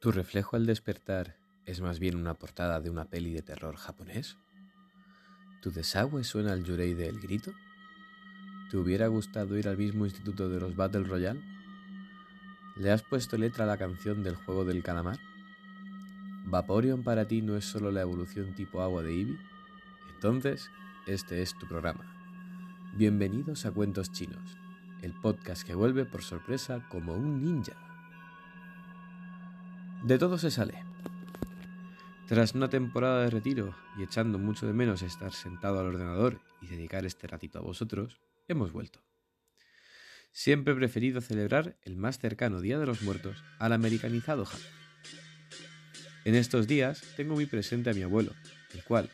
¿Tu reflejo al despertar es más bien una portada de una peli de terror japonés? ¿Tu desagüe suena al yurei del grito? ¿Te hubiera gustado ir al mismo instituto de los Battle Royale? ¿Le has puesto letra a la canción del juego del calamar? ¿Vaporeon para ti no es solo la evolución tipo agua de Eevee? Entonces, este es tu programa. Bienvenidos a Cuentos Chinos, el podcast que vuelve por sorpresa como un ninja. De todo se sale. Tras una temporada de retiro y echando mucho de menos estar sentado al ordenador y dedicar este ratito a vosotros, hemos vuelto. Siempre he preferido celebrar el más cercano Día de los Muertos al americanizado Halloween. En estos días tengo muy presente a mi abuelo, el cual,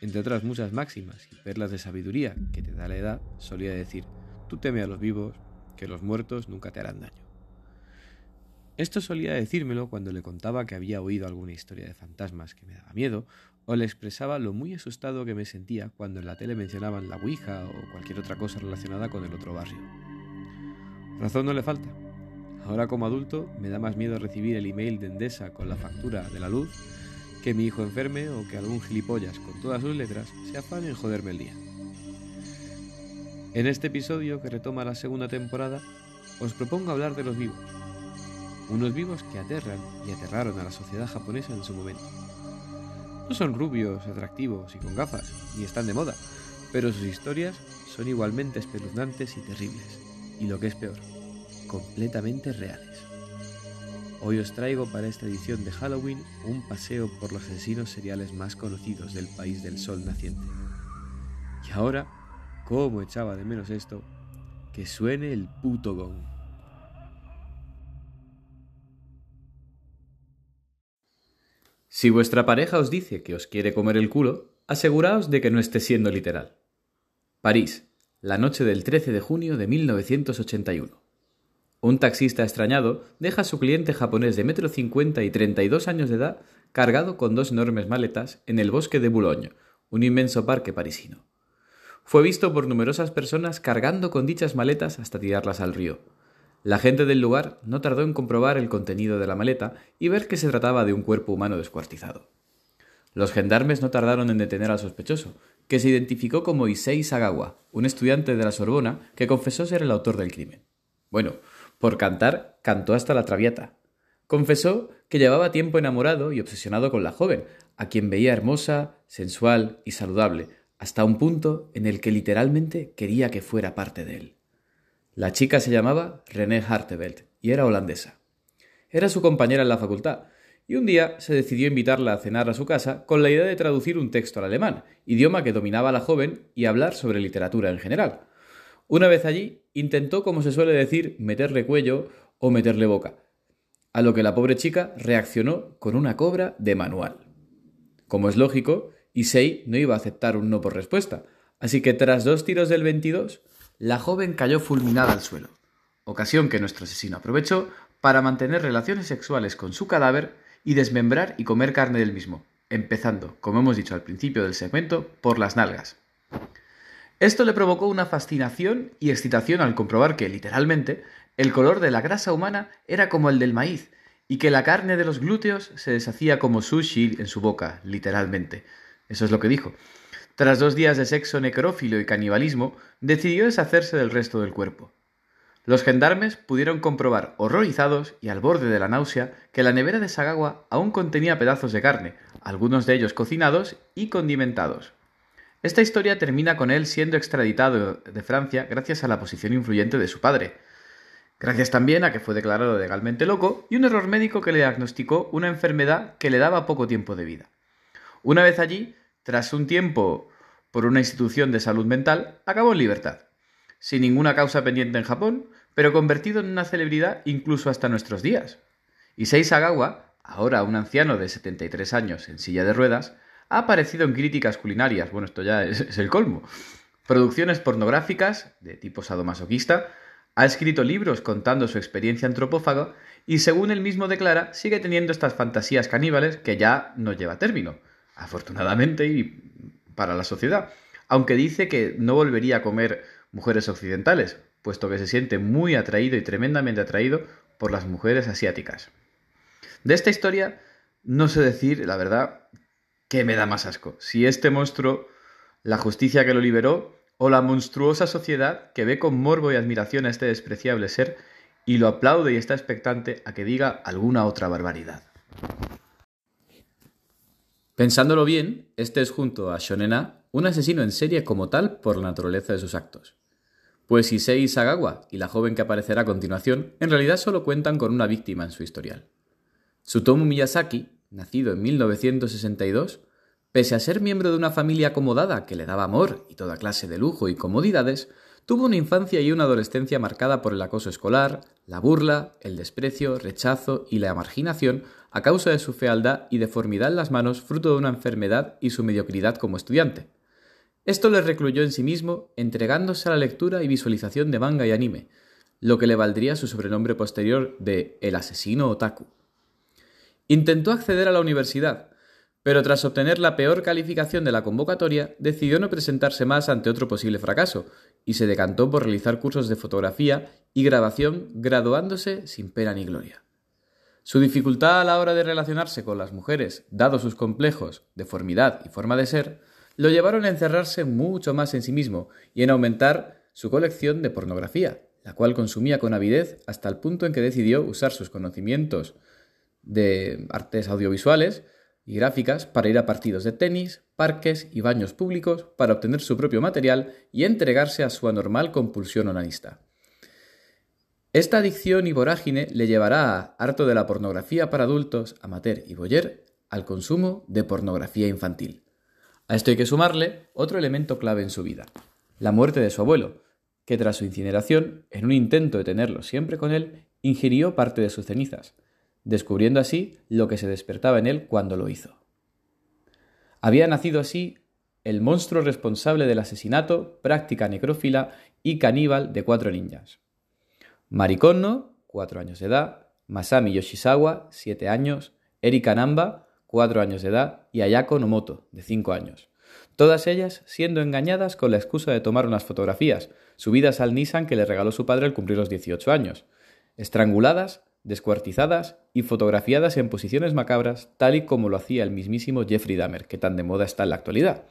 entre otras muchas máximas y perlas de sabiduría que te da la edad, solía decir, tú teme a los vivos, que los muertos nunca te harán daño. Esto solía decírmelo cuando le contaba que había oído alguna historia de fantasmas que me daba miedo, o le expresaba lo muy asustado que me sentía cuando en la tele mencionaban la Ouija o cualquier otra cosa relacionada con el otro barrio. Razón no le falta. Ahora como adulto me da más miedo recibir el email de Endesa con la factura de la luz que mi hijo enferme o que algún gilipollas con todas sus letras se afane en joderme el día. En este episodio que retoma la segunda temporada, os propongo hablar de los vivos unos vivos que aterran y aterraron a la sociedad japonesa en su momento. No son rubios, atractivos y con gafas, ni están de moda, pero sus historias son igualmente espeluznantes y terribles, y lo que es peor, completamente reales. Hoy os traigo para esta edición de Halloween un paseo por los asesinos seriales más conocidos del país del sol naciente. Y ahora, ¿cómo echaba de menos esto? Que suene el puto gong. Si vuestra pareja os dice que os quiere comer el culo, aseguraos de que no esté siendo literal. París, la noche del 13 de junio de 1981. Un taxista extrañado deja a su cliente japonés de metro cincuenta y 32 años de edad cargado con dos enormes maletas en el bosque de Boulogne, un inmenso parque parisino. Fue visto por numerosas personas cargando con dichas maletas hasta tirarlas al río, la gente del lugar no tardó en comprobar el contenido de la maleta y ver que se trataba de un cuerpo humano descuartizado. Los gendarmes no tardaron en detener al sospechoso, que se identificó como Issei Sagawa, un estudiante de la Sorbona que confesó ser el autor del crimen. Bueno, por cantar, cantó hasta la traviata. Confesó que llevaba tiempo enamorado y obsesionado con la joven, a quien veía hermosa, sensual y saludable, hasta un punto en el que literalmente quería que fuera parte de él. La chica se llamaba René Hartevelt y era holandesa. Era su compañera en la facultad, y un día se decidió invitarla a cenar a su casa con la idea de traducir un texto al alemán, idioma que dominaba la joven, y hablar sobre literatura en general. Una vez allí, intentó, como se suele decir, meterle cuello o meterle boca, a lo que la pobre chica reaccionó con una cobra de manual. Como es lógico, Issei no iba a aceptar un no por respuesta, así que tras dos tiros del 22, la joven cayó fulminada al suelo, ocasión que nuestro asesino aprovechó para mantener relaciones sexuales con su cadáver y desmembrar y comer carne del mismo, empezando, como hemos dicho al principio del segmento, por las nalgas. Esto le provocó una fascinación y excitación al comprobar que, literalmente, el color de la grasa humana era como el del maíz, y que la carne de los glúteos se deshacía como sushi en su boca, literalmente. Eso es lo que dijo. Tras dos días de sexo necrófilo y canibalismo, decidió deshacerse del resto del cuerpo. Los gendarmes pudieron comprobar, horrorizados y al borde de la náusea, que la nevera de Sagawa aún contenía pedazos de carne, algunos de ellos cocinados y condimentados. Esta historia termina con él siendo extraditado de Francia gracias a la posición influyente de su padre. Gracias también a que fue declarado legalmente loco y un error médico que le diagnosticó una enfermedad que le daba poco tiempo de vida. Una vez allí, tras un tiempo por una institución de salud mental, acabó en libertad, sin ninguna causa pendiente en Japón, pero convertido en una celebridad incluso hasta nuestros días. Issei Sagawa, ahora un anciano de 73 años en silla de ruedas, ha aparecido en críticas culinarias, bueno, esto ya es, el colmo, producciones pornográficas de tipo sadomasoquista, ha escrito libros contando su experiencia antropófaga y según él mismo declara, sigue teniendo estas fantasías caníbales que ya no lleva término, afortunadamente y para la sociedad, aunque dice que no volvería a comer mujeres occidentales, puesto que se siente muy atraído y tremendamente atraído por las mujeres asiáticas. De esta historia no sé decir, la verdad, qué me da más asco. Si este monstruo, la justicia que lo liberó, o la monstruosa sociedad que ve con morbo y admiración a este despreciable ser y lo aplaude y está expectante a que diga alguna otra barbaridad. Pensándolo bien, este es junto a Shonena un asesino en serie como tal por la naturaleza de sus actos. Pues Issei Sagawa y la joven que aparecerá a continuación en realidad solo cuentan con una víctima en su historial. Tsutomu Miyazaki, nacido en 1962, pese a ser miembro de una familia acomodada que le daba amor y toda clase de lujo y comodidades, tuvo una infancia y una adolescencia marcada por el acoso escolar, la burla, el desprecio, rechazo y la marginación a causa de su fealdad y deformidad en las manos fruto de una enfermedad y su mediocridad como estudiante. Esto le recluyó en sí mismo, entregándose a la lectura y visualización de manga y anime, lo que le valdría su sobrenombre posterior de el asesino otaku. Intentó acceder a la universidad, pero tras obtener la peor calificación de la convocatoria, decidió no presentarse más ante otro posible fracaso, y se decantó por realizar cursos de fotografía y grabación, graduándose sin pena ni gloria. Su dificultad a la hora de relacionarse con las mujeres, dado sus complejos, deformidad y forma de ser, lo llevaron a encerrarse mucho más en sí mismo y en aumentar su colección de pornografía, la cual consumía con avidez hasta el punto en que decidió usar sus conocimientos de artes audiovisuales y gráficas para ir a partidos de tenis, parques y baños públicos para obtener su propio material y entregarse a su anormal compulsión onanista. Esta adicción y vorágine le llevará a, harto de la pornografía para adultos, amateur y boyer, al consumo de pornografía infantil. A esto hay que sumarle otro elemento clave en su vida, la muerte de su abuelo, que tras su incineración, en un intento de tenerlo siempre con él, ingirió parte de sus cenizas, descubriendo así lo que se despertaba en él cuando lo hizo. Había nacido así el monstruo responsable del asesinato, práctica necrófila y caníbal de cuatro niñas. Marikonno, cuatro años de edad, Masami Yoshizawa, siete años, Erika Namba, cuatro años de edad, y Ayako Nomoto, de cinco años. Todas ellas siendo engañadas con la excusa de tomar unas fotografías, subidas al Nissan que le regaló su padre al cumplir los 18 años, estranguladas descuartizadas y fotografiadas en posiciones macabras, tal y como lo hacía el mismísimo Jeffrey Dahmer, que tan de moda está en la actualidad.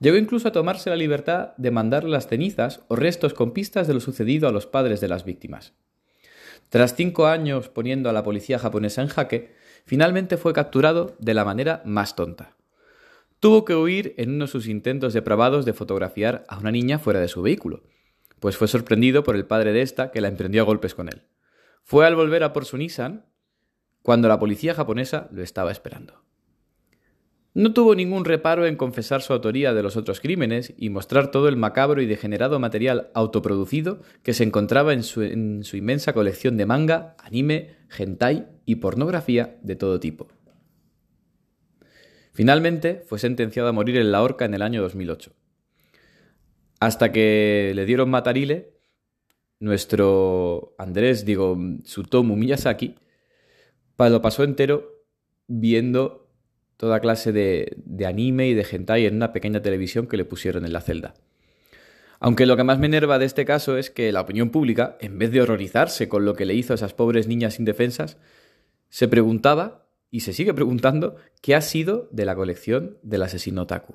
Llegó incluso a tomarse la libertad de mandar las cenizas o restos con pistas de lo sucedido a los padres de las víctimas. Tras cinco años poniendo a la policía japonesa en jaque, finalmente fue capturado de la manera más tonta. Tuvo que huir en uno de sus intentos depravados de fotografiar a una niña fuera de su vehículo, pues fue sorprendido por el padre de esta que la emprendió a golpes con él. Fue al volver a por su Nissan cuando la policía japonesa lo estaba esperando. No tuvo ningún reparo en confesar su autoría de los otros crímenes y mostrar todo el macabro y degenerado material autoproducido que se encontraba en su, en su inmensa colección de manga, anime, hentai y pornografía de todo tipo. Finalmente fue sentenciado a morir en la horca en el año 2008. Hasta que le dieron matarile nuestro Andrés, digo, Sutomu Miyazaki, lo pasó entero viendo toda clase de, de, anime y de hentai en una pequeña televisión que le pusieron en la celda. Aunque lo que más me enerva de este caso es que la opinión pública, en vez de horrorizarse con lo que le hizo a esas pobres niñas indefensas, se preguntaba, y se sigue preguntando, qué ha sido de la colección del asesino Taku.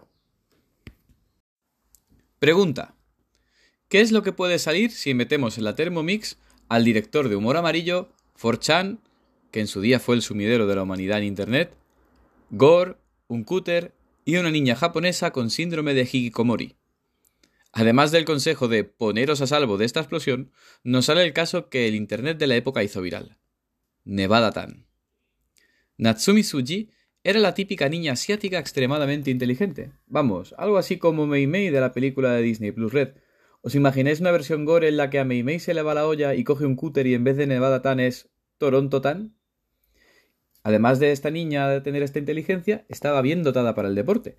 Pregunta. ¿Qué es lo que puede salir si metemos en la Thermomix al director de Humor Amarillo, Forchan, que en su día fue el sumidero de la humanidad en Internet, Gore, un cúter y una niña japonesa con síndrome de Hikikomori? Además del consejo de poneros a salvo de esta explosión, nos sale el caso que el Internet de la época hizo viral. Nevada Tan. Natsumi Suji era la típica niña asiática extremadamente inteligente. Vamos, algo así como Mei Mei de la película de Disney Plus Red, ¿Os imagináis una versión gore en la que a Mei se le va la olla y coge un cúter y en vez de Nevada Tan es Toronto Tan? Además de esta niña de tener esta inteligencia, estaba bien dotada para el deporte.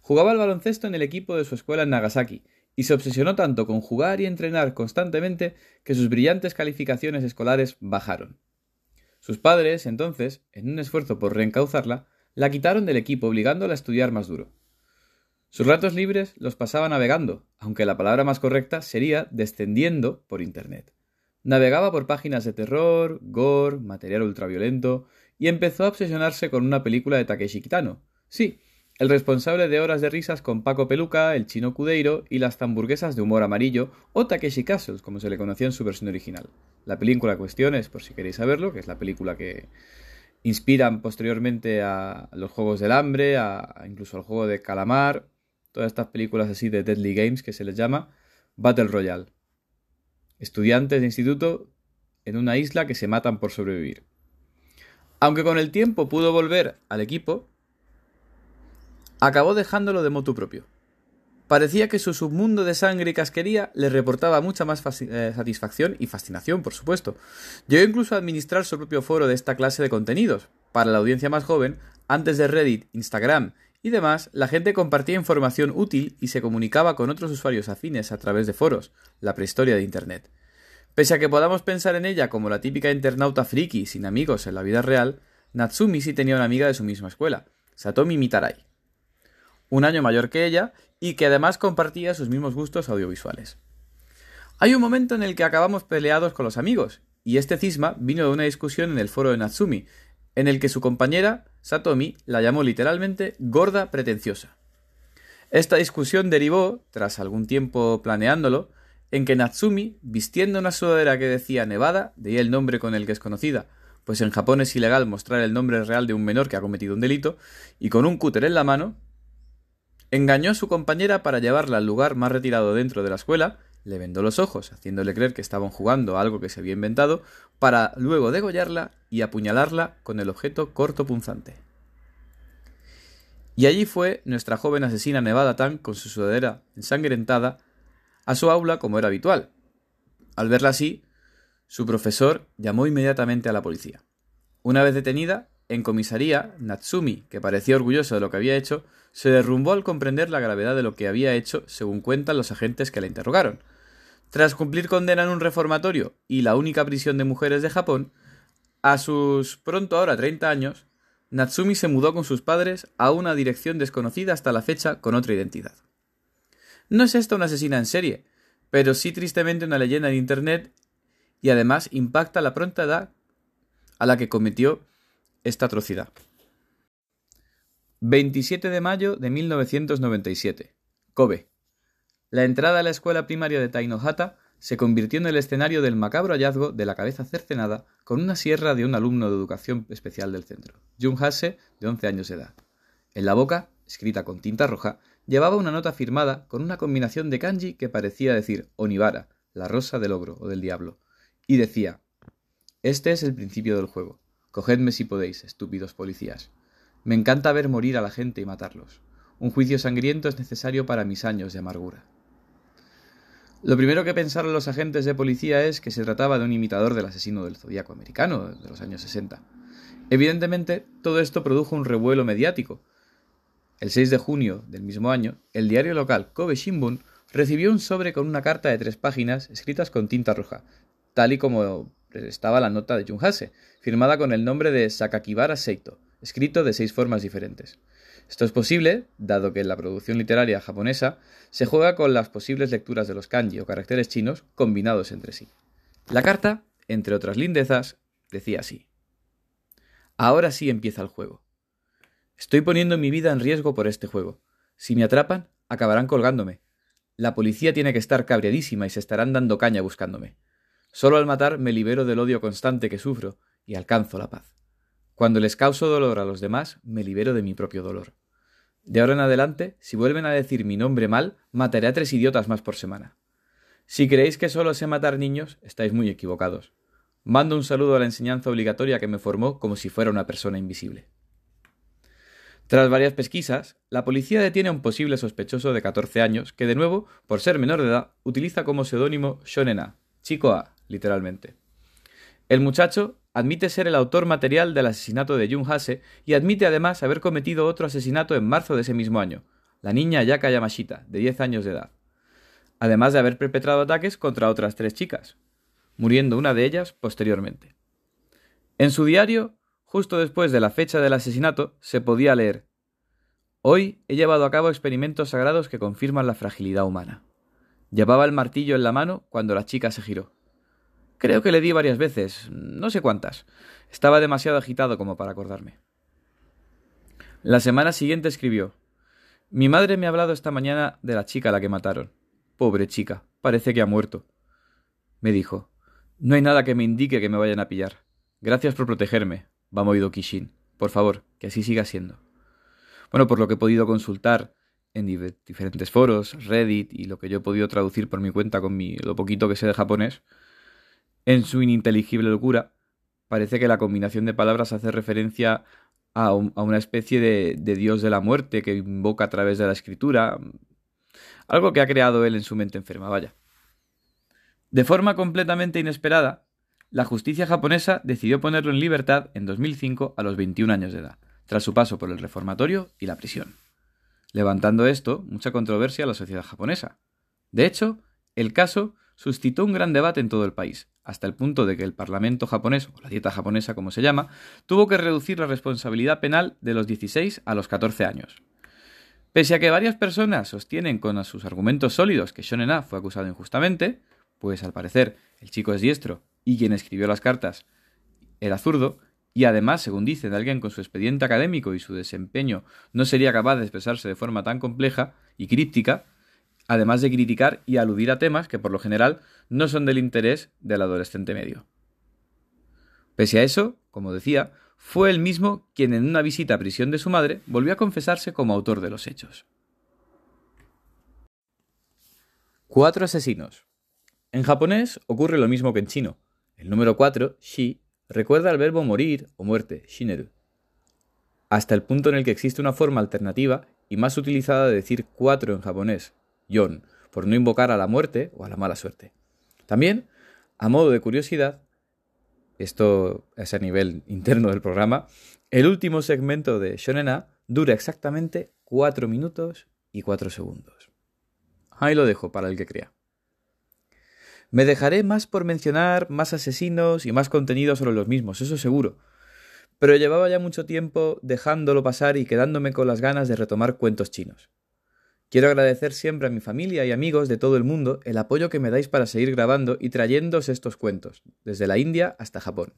Jugaba al baloncesto en el equipo de su escuela en Nagasaki, y se obsesionó tanto con jugar y entrenar constantemente que sus brillantes calificaciones escolares bajaron. Sus padres, entonces, en un esfuerzo por reencauzarla, la quitaron del equipo obligándola a estudiar más duro. Sus ratos libres los pasaba navegando, aunque la palabra más correcta sería descendiendo por Internet. Navegaba por páginas de terror, gore, material ultraviolento y empezó a obsesionarse con una película de Takeshi Kitano. Sí, el responsable de Horas de Risas con Paco Peluca, el chino Cudeiro y las hamburguesas de humor amarillo o Takeshi Castles, como se le conocía en su versión original. La película en cuestión es, por si queréis saberlo, que es la película que inspiran posteriormente a los Juegos del Hambre, a, incluso al juego de Calamar, todas estas películas así de Deadly Games que se les llama, Battle Royale. Estudiantes de instituto en una isla que se matan por sobrevivir. Aunque con el tiempo pudo volver al equipo, acabó dejándolo de motu propio. Parecía que su submundo de sangre y casquería le reportaba mucha más eh, satisfacción y fascinación, por supuesto. Llegó incluso a administrar su propio foro de esta clase de contenidos. Para la audiencia más joven, antes de Reddit, Instagram y demás, la gente compartía información útil y se comunicaba con otros usuarios afines a través de foros, la prehistoria de Internet. Pese a que podamos pensar en ella como la típica internauta friki sin amigos en la vida real, Natsumi sí tenía una amiga de su misma escuela, Satomi Mitarai un año mayor que ella, y que además compartía sus mismos gustos audiovisuales. Hay un momento en el que acabamos peleados con los amigos, y este cisma vino de una discusión en el foro de Natsumi, en el que su compañera, Satomi, la llamó literalmente gorda pretenciosa. Esta discusión derivó, tras algún tiempo planeándolo, en que Natsumi, vistiendo una sudadera que decía Nevada, de ahí el nombre con el que es conocida, pues en Japón es ilegal mostrar el nombre real de un menor que ha cometido un delito, y con un cúter en la mano, Engañó a su compañera para llevarla al lugar más retirado dentro de la escuela, le vendó los ojos, haciéndole creer que estaban jugando a algo que se había inventado, para luego degollarla y apuñalarla con el objeto corto punzante. Y allí fue nuestra joven asesina Nevada Tan con su sudadera ensangrentada a su aula como era habitual. Al verla así, su profesor llamó inmediatamente a la policía. Una vez detenida, en comisaría, Natsumi, que parecía orgulloso de lo que había hecho, se derrumbó al comprender la gravedad de lo que había hecho, según cuentan los agentes que la interrogaron. Tras cumplir condena en un reformatorio y la única prisión de mujeres de Japón, a sus pronto ahora 30 años, Natsumi se mudó con sus padres a una dirección desconocida hasta la fecha con otra identidad. No es esta una asesina en serie, pero sí tristemente una leyenda en Internet y además impacta la pronta edad a la que cometió esta atrocidad. 27 de mayo de 1997. Kobe. La entrada a la escuela primaria de Tainohata se convirtió en el escenario del macabro hallazgo de la cabeza cercenada con una sierra de un alumno de educación especial del centro, Jun Hase, de 11 años de edad. En la boca, escrita con tinta roja, llevaba una nota firmada con una combinación de kanji que parecía decir Onibara, la rosa del ogro o del diablo, y decía: Este es el principio del juego. Cogedme si podéis, estúpidos policías. Me encanta ver morir a la gente y matarlos. Un juicio sangriento es necesario para mis años de amargura. Lo primero que pensaron los agentes de policía es que se trataba de un imitador del asesino del zodiaco americano de los años 60. Evidentemente, todo esto produjo un revuelo mediático. El 6 de junio del mismo año, el diario local Kobe Shimbun recibió un sobre con una carta de tres páginas escritas con tinta roja, tal y como estaba la nota de Junhase, firmada con el nombre de Sakakibara Seito, escrito de seis formas diferentes. Esto es posible, dado que en la producción literaria japonesa se juega con las posibles lecturas de los kanji o caracteres chinos combinados entre sí. La carta, entre otras lindezas, decía así. Ahora sí empieza el juego. Estoy poniendo mi vida en riesgo por este juego. Si me atrapan, acabarán colgándome. La policía tiene que estar cabreadísima y se estarán dando caña buscándome. Solo al matar me libero del odio constante que sufro y alcanzo la paz. Cuando les causo dolor a los demás, me libero de mi propio dolor. De ahora en adelante, si vuelven a decir mi nombre mal, mataré a tres idiotas más por semana. Si creéis que solo sé matar niños, estáis muy equivocados. Mando un saludo a la enseñanza obligatoria que me formó como si fuera una persona invisible. Tras varias pesquisas, la policía detiene a un posible sospechoso de 14 años que, de nuevo, por ser menor de edad, utiliza como seudónimo Shonena, chico A, literalmente. El muchacho admite ser el autor material del asesinato de Jun Hase y admite además haber cometido otro asesinato en marzo de ese mismo año, la niña Yaka Yamashita, de 10 años de edad, además de haber perpetrado ataques contra otras tres chicas, muriendo una de ellas posteriormente. En su diario, justo después de la fecha del asesinato, se podía leer Hoy he llevado a cabo experimentos sagrados que confirman la fragilidad humana. Llevaba el martillo en la mano cuando la chica se giró. Creo que le di varias veces, no sé cuántas. Estaba demasiado agitado como para acordarme. La semana siguiente escribió Mi madre me ha hablado esta mañana de la chica a la que mataron. Pobre chica, parece que ha muerto. Me dijo No hay nada que me indique que me vayan a pillar. Gracias por protegerme, Bamoido Kishin. Por favor, que así siga siendo. Bueno, por lo que he podido consultar en diferentes foros, Reddit y lo que yo he podido traducir por mi cuenta con mi, lo poquito que sé de japonés, en su ininteligible locura, parece que la combinación de palabras hace referencia a, una especie de, de, dios de la muerte que invoca a través de la escritura, algo que ha creado él en su mente enferma, vaya. De forma completamente inesperada, la justicia japonesa decidió ponerlo en libertad en 2005 a los 21 años de edad, tras su paso por el reformatorio y la prisión, levantando esto mucha controversia a la sociedad japonesa. De hecho, el caso suscitó un gran debate en todo el país, hasta el punto de que el Parlamento japonés, o la dieta japonesa como se llama, tuvo que reducir la responsabilidad penal de los 16 a los 14 años. Pese a que varias personas sostienen con sus argumentos sólidos que Shonen A fue acusado injustamente, pues al parecer el chico es diestro y quien escribió las cartas era zurdo, y además, según dicen, alguien con su expediente académico y su desempeño no sería capaz de expresarse de forma tan compleja y críptica, además de criticar y aludir a temas que por lo general no son del interés del adolescente medio. Pese a eso, como decía, fue él mismo quien en una visita a prisión de su madre volvió a confesarse como autor de los hechos. Cuatro asesinos. En japonés ocurre lo mismo que en chino. El número 4, shi, recuerda al verbo morir o muerte, shineru, hasta el punto en el que existe una forma alternativa y más utilizada de decir cuatro en japonés, yon, por no invocar a la muerte o a la mala suerte. También, a modo de curiosidad, esto es a nivel interno del programa, el último segmento de Shonen A dura exactamente 4 minutos y 4 segundos. Ahí lo dejo para el que crea. Me dejaré más por mencionar más asesinos y más contenido sobre los mismos, eso seguro. Pero llevaba ya mucho tiempo dejándolo pasar y quedándome con las ganas de retomar cuentos chinos. Quiero agradecer siempre a mi familia y amigos de todo el mundo el apoyo que me dais para seguir grabando y trayéndoos estos cuentos, desde la India hasta Japón.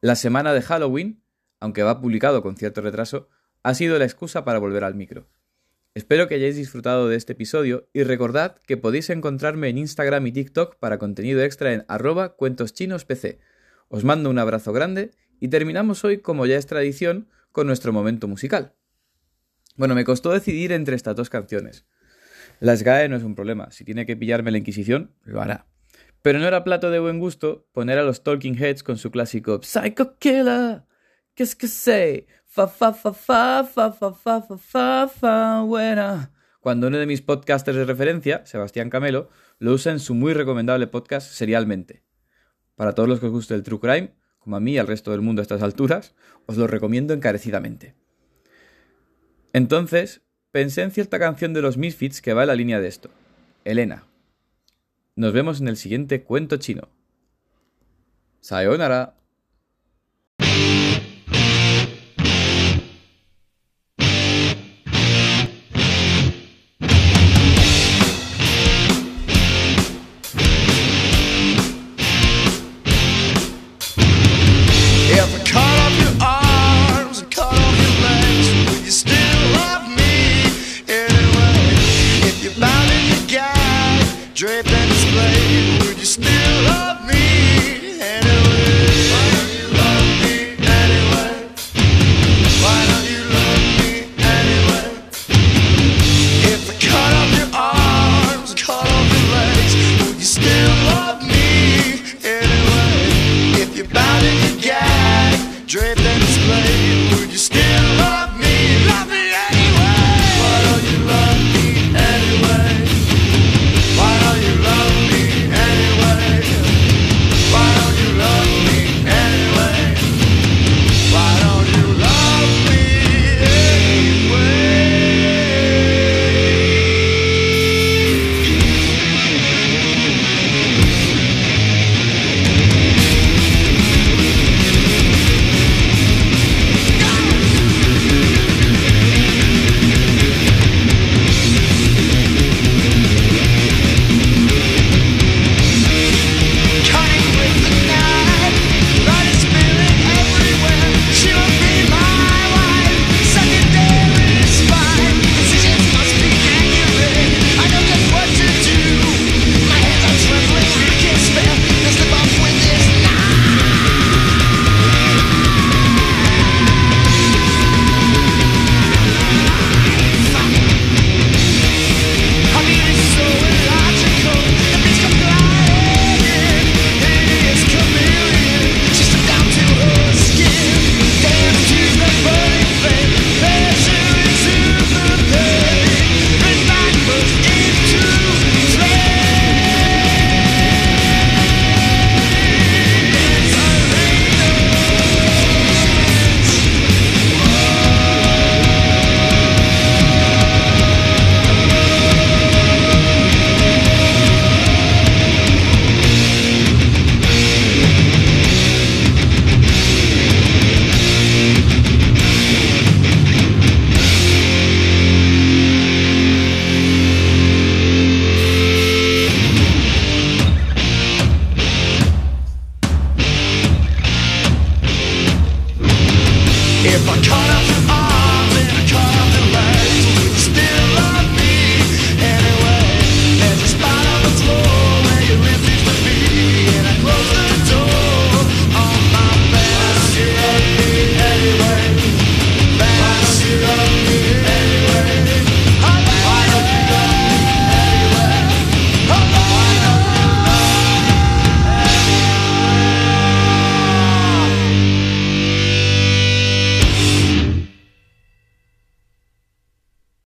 La semana de Halloween, aunque va publicado con cierto retraso, ha sido la excusa para volver al micro. Espero que hayáis disfrutado de este episodio y recordad que podéis encontrarme en Instagram y TikTok para contenido extra en arroba cuentoschinospc. Os mando un abrazo grande y terminamos hoy, como ya es tradición, con nuestro momento musical. Bueno, me costó decidir entre estas dos canciones. Las GAE no es un problema, si tiene que pillarme la Inquisición, lo hará. Pero no era plato de buen gusto poner a los Talking Heads con su clásico Psycho Killer. ¿Qué que say? Fa fa fa fa fa fa fa fa fa fa buena. Cuando uno de mis podcasters de referencia, Sebastián Camelo, lo usa en su muy recomendable podcast Serialmente. Para todos los que os guste el True Crime, como a mí y al resto del mundo a estas alturas, os lo recomiendo encarecidamente. Entonces, pensé en cierta canción de los Misfits que va en la línea de esto. Elena. Nos vemos en el siguiente cuento chino. Sayonara.